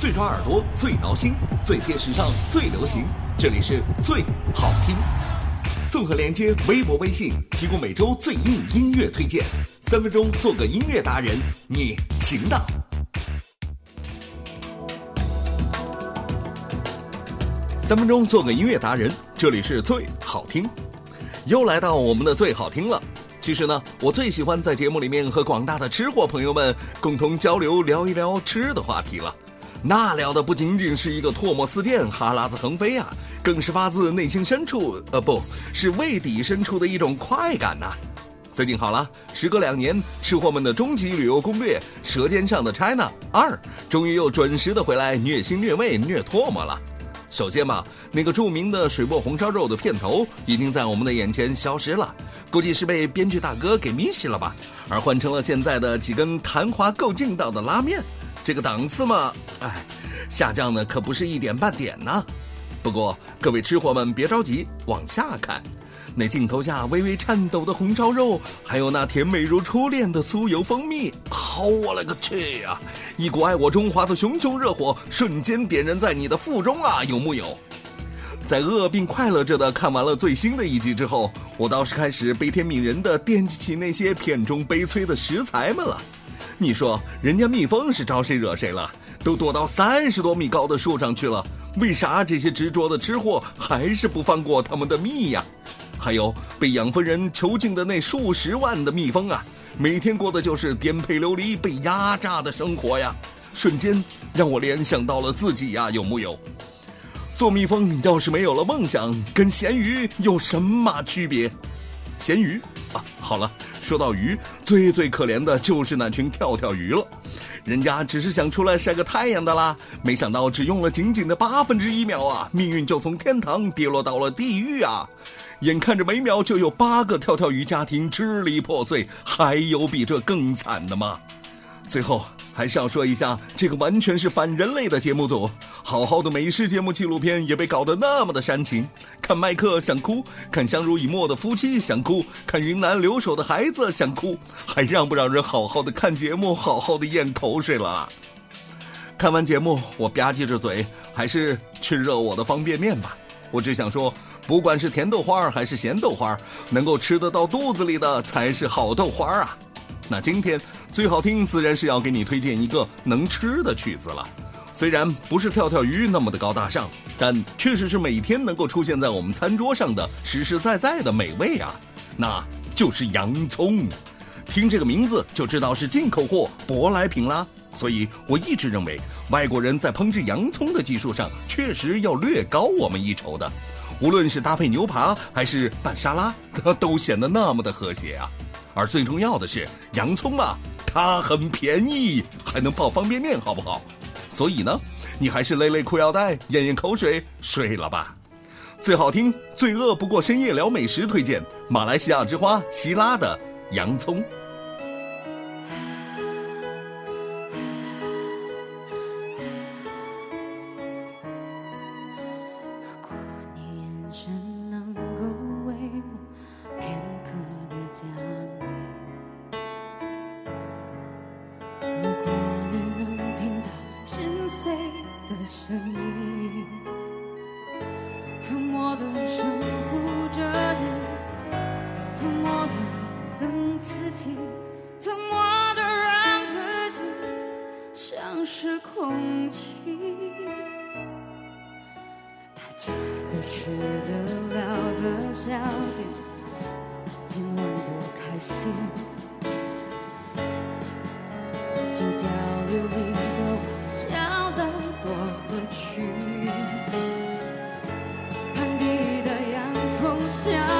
最抓耳朵，最挠心，最贴时尚，最流行。这里是最好听。综合连接微博、微信，提供每周最硬音乐推荐。三分钟做个音乐达人，你行的。三分钟做个音乐达人，这里是最好听。又来到我们的最好听了。其实呢，我最喜欢在节目里面和广大的吃货朋友们共同交流，聊一聊吃的话题了。那聊的不仅仅是一个唾沫四溅、哈喇子横飞啊，更是发自内心深处，呃，不是胃底深处的一种快感呐。最近好了，时隔两年，吃货们的终极旅游攻略《舌尖上的 China 二》终于又准时的回来虐心虐胃虐唾沫了。首先嘛，那个著名的水墨红烧肉的片头已经在我们的眼前消失了，估计是被编剧大哥给迷死了吧，而换成了现在的几根弹滑够劲道的拉面。这个档次嘛，哎，下降的可不是一点半点呢。不过各位吃货们别着急，往下看，那镜头下微微颤抖的红烧肉，还有那甜美如初恋的酥油蜂蜜，好我勒个去呀！一股爱我中华的熊熊热火瞬间点燃在你的腹中啊，有木有？在饿并快乐着的看完了最新的一集之后，我倒是开始悲天悯人的惦记起那些片中悲催的食材们了。你说人家蜜蜂是招谁惹谁了？都躲到三十多米高的树上去了，为啥这些执着的吃货还是不放过他们的蜜呀？还有被养蜂人囚禁的那数十万的蜜蜂啊，每天过的就是颠沛流离、被压榨的生活呀！瞬间让我联想到了自己呀，有木有？做蜜蜂要是没有了梦想，跟咸鱼有什么区别？咸鱼啊，好了。说到鱼，最最可怜的就是那群跳跳鱼了。人家只是想出来晒个太阳的啦，没想到只用了仅仅的八分之一秒啊，命运就从天堂跌落到了地狱啊！眼看着每秒就有八个跳跳鱼家庭支离破碎，还有比这更惨的吗？最后。还是要说一下，这个完全是反人类的节目组。好好的美食节目纪录片也被搞得那么的煽情，看麦克想哭，看相濡以沫的夫妻想哭，看云南留守的孩子想哭，还让不让人好好的看节目，好好的咽口水了？看完节目，我吧唧着嘴，还是去热我的方便面吧。我只想说，不管是甜豆花还是咸豆花，能够吃得到肚子里的才是好豆花啊。那今天。最好听，自然是要给你推荐一个能吃的曲子了。虽然不是跳跳鱼那么的高大上，但确实是每天能够出现在我们餐桌上的实实在在的美味啊！那就是洋葱。听这个名字就知道是进口货、舶来品啦。所以我一直认为，外国人在烹制洋葱的技术上确实要略高我们一筹的。无论是搭配牛扒还是拌沙拉，都显得那么的和谐啊！而最重要的是，洋葱啊。它很便宜，还能泡方便面，好不好？所以呢，你还是勒勒裤腰带，咽咽口水，睡了吧。最好听、最饿不过深夜聊美食，推荐马来西亚之花希拉的洋葱。等自己，怎么的让自己像是空气？大家都吃得了的笑点，今晚多开心。精雕流你的我笑得多合群，盘底的洋葱香。